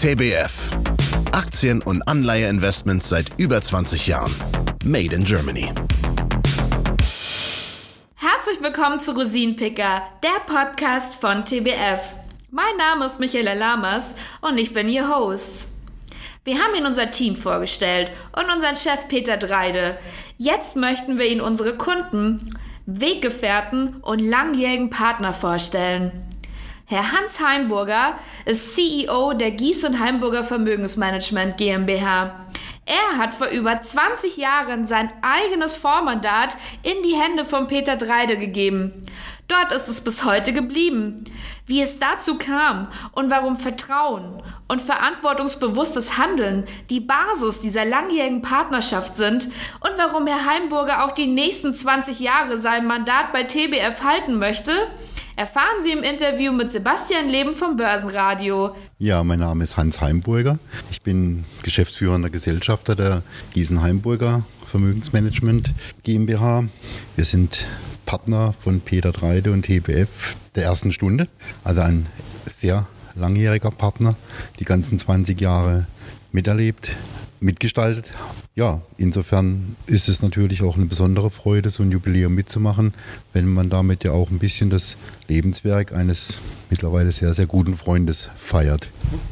TBF. Aktien- und Anleiheinvestments seit über 20 Jahren. Made in Germany. Herzlich willkommen zu Rosinenpicker, der Podcast von TBF. Mein Name ist Michaela Lamas und ich bin Ihr Host. Wir haben Ihnen unser Team vorgestellt und unseren Chef Peter Dreide. Jetzt möchten wir Ihnen unsere Kunden, Weggefährten und langjährigen Partner vorstellen. Herr Hans Heimburger ist CEO der Gies und Heimburger Vermögensmanagement GmbH. Er hat vor über 20 Jahren sein eigenes Vormandat in die Hände von Peter Dreide gegeben. Dort ist es bis heute geblieben. Wie es dazu kam und warum Vertrauen und verantwortungsbewusstes Handeln die Basis dieser langjährigen Partnerschaft sind und warum Herr Heimburger auch die nächsten 20 Jahre sein Mandat bei TBF halten möchte, erfahren Sie im Interview mit Sebastian Leben vom Börsenradio. Ja, mein Name ist Hans Heimburger. Ich bin geschäftsführender Gesellschafter der Gießen Heimburger Vermögensmanagement GmbH. Wir sind Partner von Peter Dreide und TBF der ersten Stunde. Also ein sehr langjähriger Partner, die ganzen 20 Jahre miterlebt, mitgestaltet. Ja, insofern ist es natürlich auch eine besondere Freude, so ein Jubiläum mitzumachen, wenn man damit ja auch ein bisschen das Lebenswerk eines mittlerweile sehr, sehr guten Freundes feiert.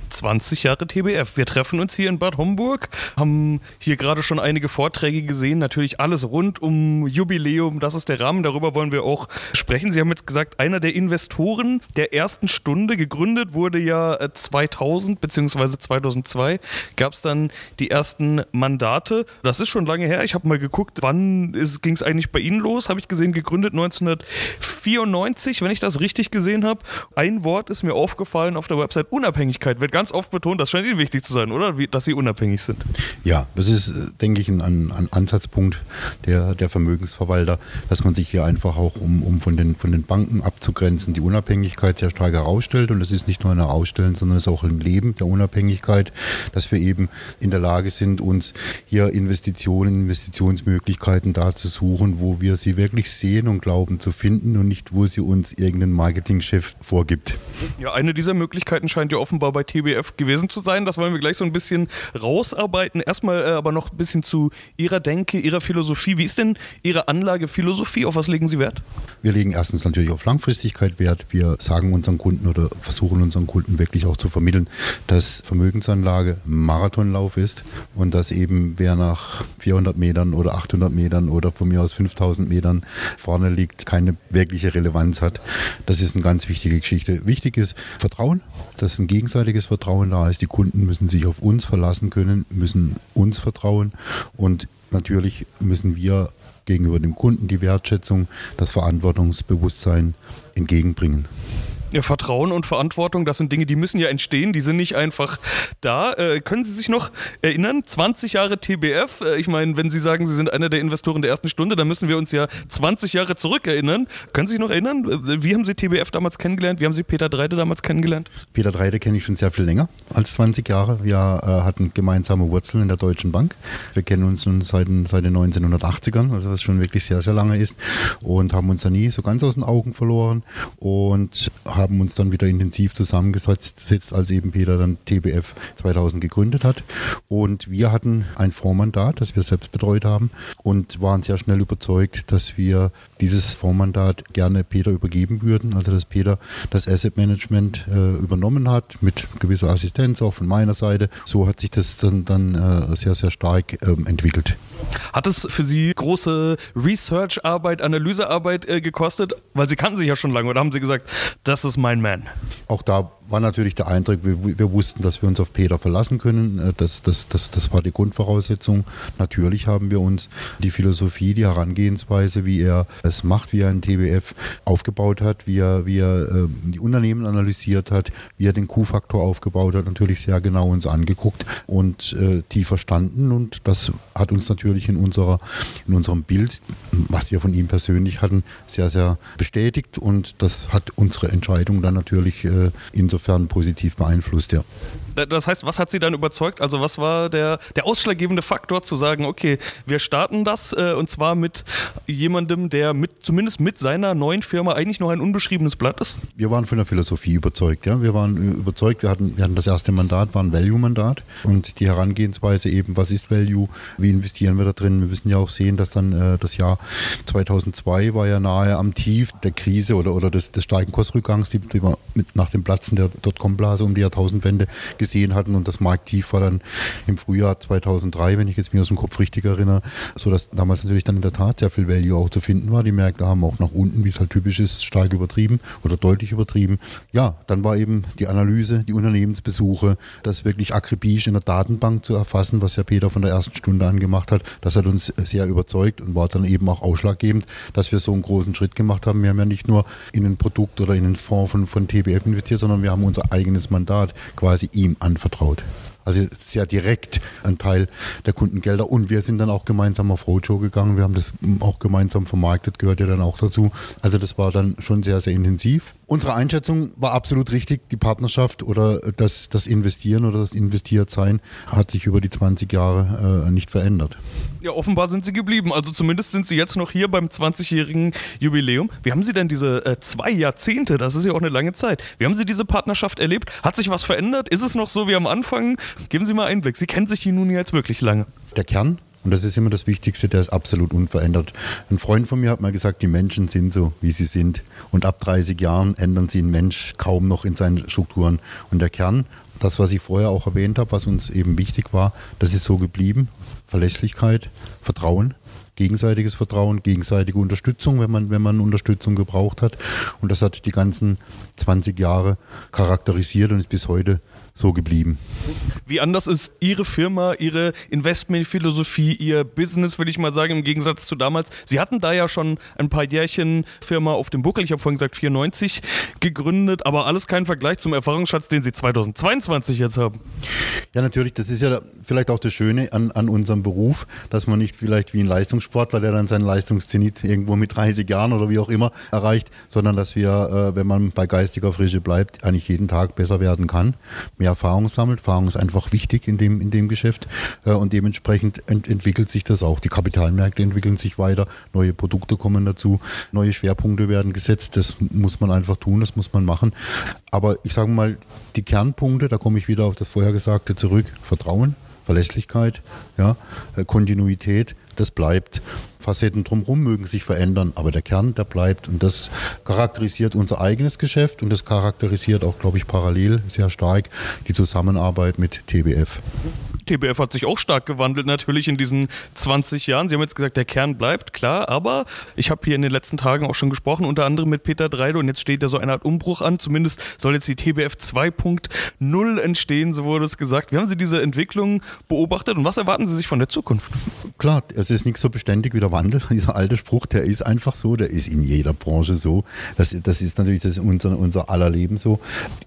20 Jahre TBF. Wir treffen uns hier in Bad Homburg, haben hier gerade schon einige Vorträge gesehen, natürlich alles rund um Jubiläum, das ist der Rahmen, darüber wollen wir auch sprechen. Sie haben jetzt gesagt, einer der Investoren der ersten Stunde, gegründet wurde ja 2000 bzw. 2002, gab es dann die ersten Mandate. Das ist schon lange her, ich habe mal geguckt, wann ging es eigentlich bei Ihnen los, habe ich gesehen, gegründet 1994, wenn ich das richtig gesehen habe. Ein Wort ist mir aufgefallen auf der Website, Unabhängigkeit wird ganz oft betont, das scheint Ihnen wichtig zu sein, oder? Wie, dass Sie unabhängig sind. Ja, das ist, denke ich, ein, ein Ansatzpunkt der, der Vermögensverwalter, dass man sich hier einfach auch, um, um von, den, von den Banken abzugrenzen, die Unabhängigkeit sehr stark herausstellt. Und das ist nicht nur ein Herausstellen, sondern es ist auch ein Leben der Unabhängigkeit, dass wir eben in der Lage sind, uns hier Investitionen, Investitionsmöglichkeiten da zu suchen, wo wir sie wirklich sehen und glauben zu finden und nicht, wo sie uns irgendein Marketingchef vorgibt. Ja, eine dieser Möglichkeiten scheint ja offenbar bei TB WWF gewesen zu sein. Das wollen wir gleich so ein bisschen rausarbeiten. Erstmal äh, aber noch ein bisschen zu Ihrer Denke, Ihrer Philosophie. Wie ist denn Ihre Anlagephilosophie? Auf was legen Sie Wert? Wir legen erstens natürlich auf Langfristigkeit Wert. Wir sagen unseren Kunden oder versuchen unseren Kunden wirklich auch zu vermitteln, dass Vermögensanlage Marathonlauf ist und dass eben wer nach 400 Metern oder 800 Metern oder von mir aus 5000 Metern vorne liegt, keine wirkliche Relevanz hat. Das ist eine ganz wichtige Geschichte. Wichtig ist Vertrauen, dass ein gegenseitiges Vertrauen da ist. Die Kunden müssen sich auf uns verlassen können, müssen uns vertrauen und natürlich müssen wir gegenüber dem Kunden die Wertschätzung, das Verantwortungsbewusstsein entgegenbringen. Ja, Vertrauen und Verantwortung, das sind Dinge, die müssen ja entstehen, die sind nicht einfach da. Äh, können Sie sich noch erinnern? 20 Jahre TBF. Äh, ich meine, wenn Sie sagen, Sie sind einer der Investoren der ersten Stunde, dann müssen wir uns ja 20 Jahre zurück erinnern. Können Sie sich noch erinnern? Äh, wie haben Sie TBF damals kennengelernt? Wie haben Sie Peter Dreide damals kennengelernt? Peter Dreide kenne ich schon sehr viel länger als 20 Jahre. Wir äh, hatten gemeinsame Wurzeln in der Deutschen Bank. Wir kennen uns nun seit, seit den 1980ern, also was schon wirklich sehr, sehr lange ist und haben uns da nie so ganz aus den Augen verloren und haben uns dann wieder intensiv zusammengesetzt, als eben Peter dann TBF 2000 gegründet hat. Und wir hatten ein Vormandat, das wir selbst betreut haben und waren sehr schnell überzeugt, dass wir dieses Vormandat gerne Peter übergeben würden. Also dass Peter das Asset Management äh, übernommen hat mit gewisser Assistenz auch von meiner Seite. So hat sich das dann, dann äh, sehr, sehr stark ähm, entwickelt. Hat es für Sie große Research-Arbeit, Analysearbeit äh, gekostet? Weil Sie kannten sich ja schon lange oder haben Sie gesagt, das ist mein Man? Auch da war natürlich der Eindruck, wir, wir, wussten, dass wir uns auf Peter verlassen können. Äh, das, das, das, das war die Grundvoraussetzung. Natürlich haben wir uns die Philosophie, die Herangehensweise, wie er es macht, wie er ein TBF aufgebaut hat, wie er, wie er äh, die Unternehmen analysiert hat, wie er den Q-Faktor aufgebaut hat, natürlich sehr genau uns angeguckt und äh, tief verstanden. Und das hat uns natürlich in, unserer, in unserem Bild, was wir von ihm persönlich hatten, sehr, sehr bestätigt. Und das hat unsere Entscheidung dann natürlich äh, insofern insofern positiv beeinflusst, ja. Das heißt, was hat Sie dann überzeugt? Also was war der, der ausschlaggebende Faktor zu sagen, okay, wir starten das äh, und zwar mit jemandem, der mit, zumindest mit seiner neuen Firma eigentlich noch ein unbeschriebenes Blatt ist? Wir waren von der Philosophie überzeugt. Ja? Wir waren überzeugt, wir hatten, wir hatten das erste Mandat, war ein Value-Mandat und die Herangehensweise eben, was ist Value, wie investieren wir da drin? Wir müssen ja auch sehen, dass dann äh, das Jahr 2002 war ja nahe am Tief der Krise oder, oder des, des starken Kursrückgangs, die, die wir mit, nach dem Platzen der Dotcom-Blase um die Jahrtausendwende gesehen gesehen hatten und das Markttief war dann im Frühjahr 2003, wenn ich jetzt mir aus dem Kopf richtig erinnere, sodass damals natürlich dann in der Tat sehr viel Value auch zu finden war. Die Märkte haben auch nach unten, wie es halt typisch ist, stark übertrieben oder deutlich übertrieben. Ja, dann war eben die Analyse, die Unternehmensbesuche, das wirklich akribisch in der Datenbank zu erfassen, was ja Peter von der ersten Stunde an gemacht hat, das hat uns sehr überzeugt und war dann eben auch ausschlaggebend, dass wir so einen großen Schritt gemacht haben. Wir haben ja nicht nur in ein Produkt oder in einen Fonds von, von TBF investiert, sondern wir haben unser eigenes Mandat quasi ihm anvertraut. Also sehr direkt ein Teil der Kundengelder. Und wir sind dann auch gemeinsam auf Roadshow gegangen. Wir haben das auch gemeinsam vermarktet, gehört ja dann auch dazu. Also das war dann schon sehr, sehr intensiv. Unsere Einschätzung war absolut richtig. Die Partnerschaft oder das, das Investieren oder das Investiertsein hat sich über die 20 Jahre äh, nicht verändert. Ja, offenbar sind sie geblieben. Also zumindest sind sie jetzt noch hier beim 20-jährigen Jubiläum. Wie haben Sie denn diese äh, zwei Jahrzehnte, das ist ja auch eine lange Zeit, wie haben Sie diese Partnerschaft erlebt? Hat sich was verändert? Ist es noch so wie am Anfang? Geben Sie mal Einblick. Sie kennen sich hier nun jetzt wirklich lange. Der Kern und das ist immer das Wichtigste, der ist absolut unverändert. Ein Freund von mir hat mal gesagt, die Menschen sind so, wie sie sind. Und ab 30 Jahren ändern sie einen Mensch kaum noch in seinen Strukturen. Und der Kern, das, was ich vorher auch erwähnt habe, was uns eben wichtig war, das ist so geblieben. Verlässlichkeit, Vertrauen, gegenseitiges Vertrauen, gegenseitige Unterstützung, wenn man, wenn man Unterstützung gebraucht hat. Und das hat die ganzen 20 Jahre charakterisiert und ist bis heute so geblieben. Wie anders ist Ihre Firma, Ihre Investmentphilosophie, Ihr Business, würde ich mal sagen, im Gegensatz zu damals? Sie hatten da ja schon ein paar Jährchen Firma auf dem Buckel, ich habe vorhin gesagt 94 gegründet, aber alles kein Vergleich zum Erfahrungsschatz, den Sie 2022 jetzt haben. Ja, natürlich, das ist ja vielleicht auch das Schöne an, an unserem Beruf, dass man nicht vielleicht wie ein Leistungssportler, der dann seinen Leistungszenit irgendwo mit 30 Jahren oder wie auch immer erreicht, sondern dass wir, äh, wenn man bei geistiger Frische bleibt, eigentlich jeden Tag besser werden kann, mehr Erfahrung sammelt. Erfahrung ist einfach wichtig in dem, in dem Geschäft äh, und dementsprechend ent entwickelt sich das auch. Die Kapitalmärkte entwickeln sich weiter, neue Produkte kommen dazu, neue Schwerpunkte werden gesetzt. Das muss man einfach tun, das muss man machen. Aber ich sage mal, die Kernpunkte, da komme ich wieder auf das Vorhergesagte zurück, Vertrauen, Verlässlichkeit, ja, Kontinuität, das bleibt. Facetten drumherum mögen sich verändern, aber der Kern, der bleibt. Und das charakterisiert unser eigenes Geschäft und das charakterisiert auch, glaube ich, parallel sehr stark die Zusammenarbeit mit TBF. TBF hat sich auch stark gewandelt, natürlich in diesen 20 Jahren. Sie haben jetzt gesagt, der Kern bleibt, klar, aber ich habe hier in den letzten Tagen auch schon gesprochen, unter anderem mit Peter Dreide und jetzt steht ja so eine Art Umbruch an. Zumindest soll jetzt die TBF 2.0 entstehen, so wurde es gesagt. Wie haben Sie diese Entwicklung beobachtet und was erwarten Sie sich von der Zukunft? Klar, es ist nicht so beständig wie der Wandel. Dieser alte Spruch, der ist einfach so, der ist in jeder Branche so. Das, das ist natürlich das ist unser, unser aller Leben so.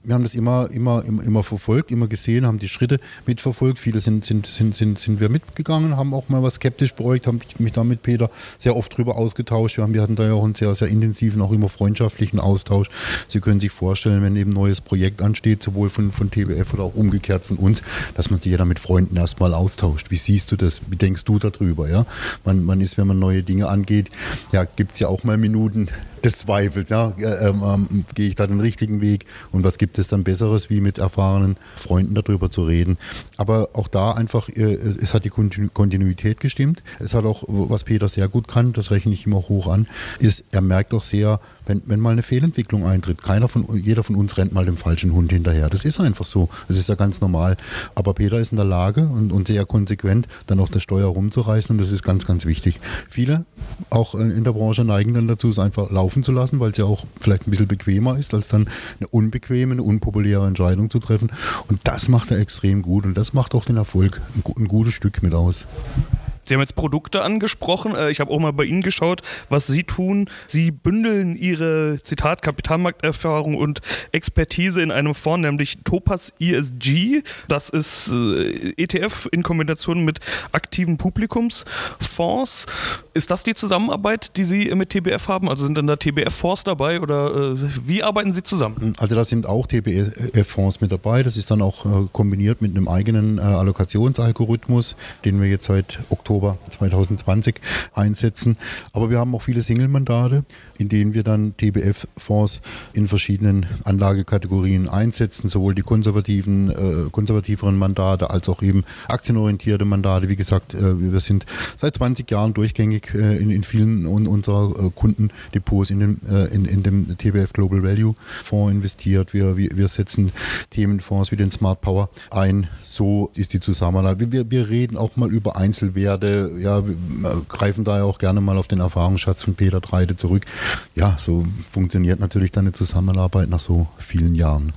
Wir haben das immer, immer, immer, immer verfolgt, immer gesehen, haben die Schritte mitverfolgt. Viele sind sind, sind, sind, sind, sind wir mitgegangen, haben auch mal was skeptisch beäugt, haben mich da mit Peter sehr oft drüber ausgetauscht. Wir, haben, wir hatten da ja auch einen sehr, sehr intensiven, auch immer freundschaftlichen Austausch. Sie können sich vorstellen, wenn eben ein neues Projekt ansteht, sowohl von, von TBF oder auch umgekehrt von uns, dass man sich ja da mit Freunden erstmal austauscht. Wie siehst du das? Wie denkst du darüber? Ja? Man, man ist, wenn man neue Dinge angeht, ja, gibt es ja auch mal Minuten, des Zweifels. Ja, ähm, ähm, gehe ich da den richtigen Weg und was gibt es dann Besseres, wie mit erfahrenen Freunden darüber zu reden. Aber auch da einfach, äh, es hat die Kontinuität gestimmt. Es hat auch, was Peter sehr gut kann, das rechne ich immer hoch an, ist, er merkt auch sehr, wenn, wenn mal eine Fehlentwicklung eintritt, keiner von, jeder von uns rennt mal dem falschen Hund hinterher. Das ist einfach so. Das ist ja ganz normal. Aber Peter ist in der Lage und, und sehr konsequent, dann auch das Steuer rumzureißen und das ist ganz, ganz wichtig. Viele, auch in der Branche, neigen dann dazu, es einfach laufen zu lassen, weil es ja auch vielleicht ein bisschen bequemer ist, als dann eine unbequeme, eine unpopuläre Entscheidung zu treffen. Und das macht er extrem gut und das macht auch den Erfolg ein, ein gutes Stück mit aus. Sie haben jetzt Produkte angesprochen. Äh, Ich habe auch mal bei Ihnen geschaut, was Sie tun. Sie bündeln Ihre, Zitat, Kapitalmarkterfahrung und Expertise in einem Fonds, nämlich Topaz ESG. Das ist äh, ETF in Kombination mit aktiven Publikumsfonds. Ist das die Zusammenarbeit, die Sie mit TBF haben? Also sind dann da TBF-Fonds dabei oder äh, wie arbeiten Sie zusammen? Also da sind auch TBF-Fonds mit dabei. Das ist dann auch kombiniert mit einem eigenen Allokationsalgorithmus, den wir jetzt seit Oktober 2020 einsetzen. Aber wir haben auch viele Single-Mandate, in denen wir dann TBF-Fonds in verschiedenen Anlagekategorien einsetzen, sowohl die konservativen, äh, konservativeren Mandate als auch eben aktienorientierte Mandate. Wie gesagt, äh, wir sind seit 20 Jahren durchgängig äh, in, in vielen un unserer äh, Kundendepots in dem, äh, in, in dem TBF Global Value Fonds investiert. Wir, wir, wir setzen Themenfonds wie den Smart Power ein. So ist die Zusammenarbeit. Wir, wir reden auch mal über Einzelwerte. Ja, wir äh, greifen da ja auch gerne mal auf den Erfahrungsschatz von Peter Treide zurück. Ja, so funktioniert natürlich dann eine Zusammenarbeit nach so vielen Jahren.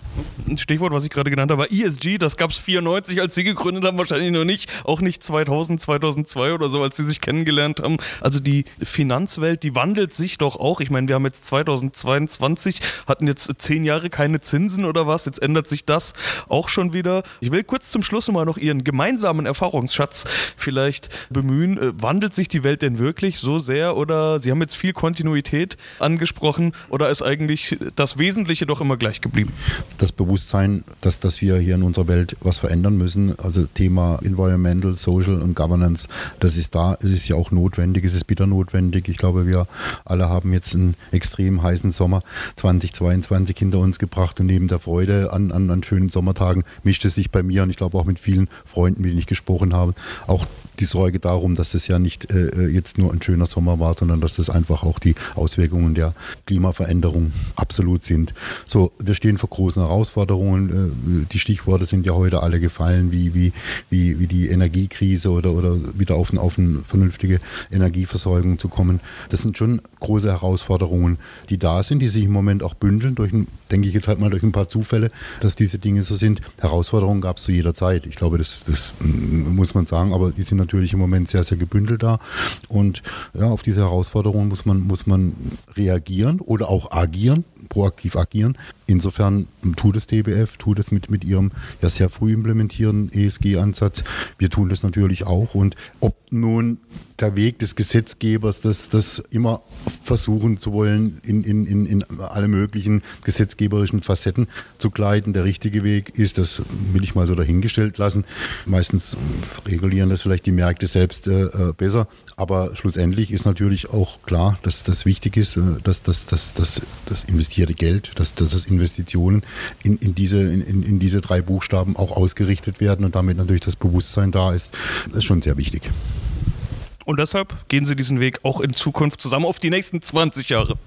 Stichwort, was ich gerade genannt habe, war ESG. Das gab es 94, als Sie gegründet haben, wahrscheinlich noch nicht. Auch nicht 2000, 2002 oder so, als Sie sich kennengelernt haben. Also die Finanzwelt, die wandelt sich doch auch. Ich meine, wir haben jetzt 2022, hatten jetzt zehn Jahre keine Zinsen oder was. Jetzt ändert sich das auch schon wieder. Ich will kurz zum Schluss mal noch Ihren gemeinsamen Erfahrungsschatz vielleicht bemühen. Äh, Wandelt sich die Welt denn wirklich so sehr oder Sie haben jetzt viel Kontinuität angesprochen oder ist eigentlich das Wesentliche doch immer gleich geblieben? das Bewusstsein, dass, dass wir hier in unserer Welt was verändern müssen. Also Thema Environmental, Social und Governance, das ist da. Es ist ja auch notwendig, es ist bitter notwendig. Ich glaube, wir alle haben jetzt einen extrem heißen Sommer 2022 hinter uns gebracht und neben der Freude an, an, an schönen Sommertagen mischt es sich bei mir und ich glaube auch mit vielen Freunden, mit denen ich gesprochen habe, auch die Sorge darum, dass es ja nicht äh, jetzt nur ein schöner Sommer war, sondern dass das einfach auch die Auswirkungen der Klimaveränderung absolut sind. So, wir stehen vor großen Herausforderungen. Äh, die Stichworte sind ja heute alle gefallen, wie, wie, wie, wie die Energiekrise oder, oder wieder auf, auf eine vernünftige Energieversorgung zu kommen. Das sind schon große Herausforderungen, die da sind, die sich im Moment auch bündeln, durch, denke ich jetzt halt mal durch ein paar Zufälle, dass diese Dinge so sind. Herausforderungen gab es zu jeder Zeit. Ich glaube, das, das mm, muss man sagen, aber die sind natürlich im Moment sehr, sehr gebündelt da. Und ja, auf diese Herausforderungen muss man, muss man reagieren oder auch agieren, proaktiv agieren. Insofern tut es DBF, tut es mit, mit ihrem ja sehr früh implementierenden ESG-Ansatz. Wir tun das natürlich auch. Und ob nun der Weg des Gesetzgebers, das, das immer versuchen zu wollen, in, in, in, in alle möglichen gesetzgeberischen Facetten zu gleiten, der richtige Weg ist, das will ich mal so dahingestellt lassen. Meistens regulieren das vielleicht die Märkte selbst äh, äh, besser. Aber schlussendlich ist natürlich auch klar, dass das wichtig ist, äh, dass, dass, dass, dass das investierte Geld, dass, dass das Investitionen in, in, diese, in, in diese drei Buchstaben auch ausgerichtet werden und damit natürlich das Bewusstsein da ist. Das ist schon sehr wichtig. Und deshalb gehen Sie diesen Weg auch in Zukunft zusammen auf die nächsten 20 Jahre.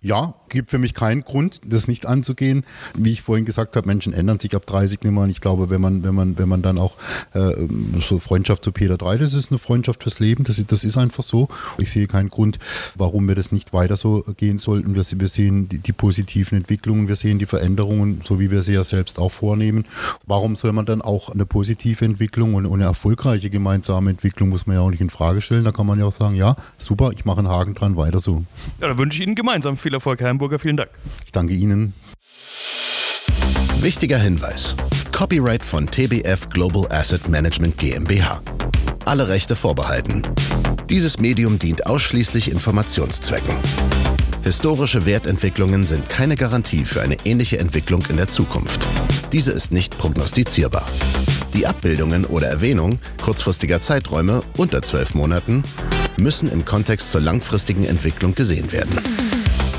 Ja, gibt für mich keinen Grund, das nicht anzugehen. Wie ich vorhin gesagt habe, Menschen ändern sich ab 30 nicht mehr. Und ich glaube, wenn man, wenn man, wenn man dann auch äh, so Freundschaft zu Peter 3, das ist eine Freundschaft fürs Leben. Das ist, das ist einfach so. Ich sehe keinen Grund, warum wir das nicht weiter so gehen sollten. Wir, wir sehen die, die positiven Entwicklungen, wir sehen die Veränderungen, so wie wir sie ja selbst auch vornehmen. Warum soll man dann auch eine positive Entwicklung und eine erfolgreiche gemeinsame Entwicklung, muss man ja auch nicht in Frage stellen. Da kann man ja auch sagen, ja, super, ich mache einen Haken dran, weiter so. Ja, da wünsche ich Ihnen gemeinsam viel Erfolg, Herr Hamburger. Vielen Dank. Ich danke Ihnen. Wichtiger Hinweis. Copyright von TBF Global Asset Management GmbH. Alle Rechte vorbehalten. Dieses Medium dient ausschließlich Informationszwecken. Historische Wertentwicklungen sind keine Garantie für eine ähnliche Entwicklung in der Zukunft. Diese ist nicht prognostizierbar. Die Abbildungen oder Erwähnung kurzfristiger Zeiträume unter zwölf Monaten müssen im Kontext zur langfristigen Entwicklung gesehen werden.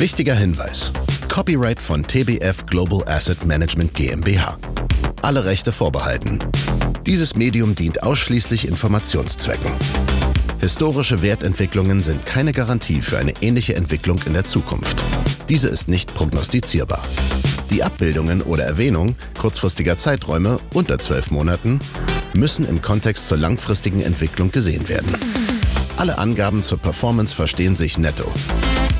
Wichtiger Hinweis. Copyright von TBF Global Asset Management GmbH. Alle Rechte vorbehalten. Dieses Medium dient ausschließlich Informationszwecken. Historische Wertentwicklungen sind keine Garantie für eine ähnliche Entwicklung in der Zukunft. Diese ist nicht prognostizierbar. Die Abbildungen oder Erwähnung kurzfristiger Zeiträume unter zwölf Monaten müssen im Kontext zur langfristigen Entwicklung gesehen werden. Alle Angaben zur Performance verstehen sich netto.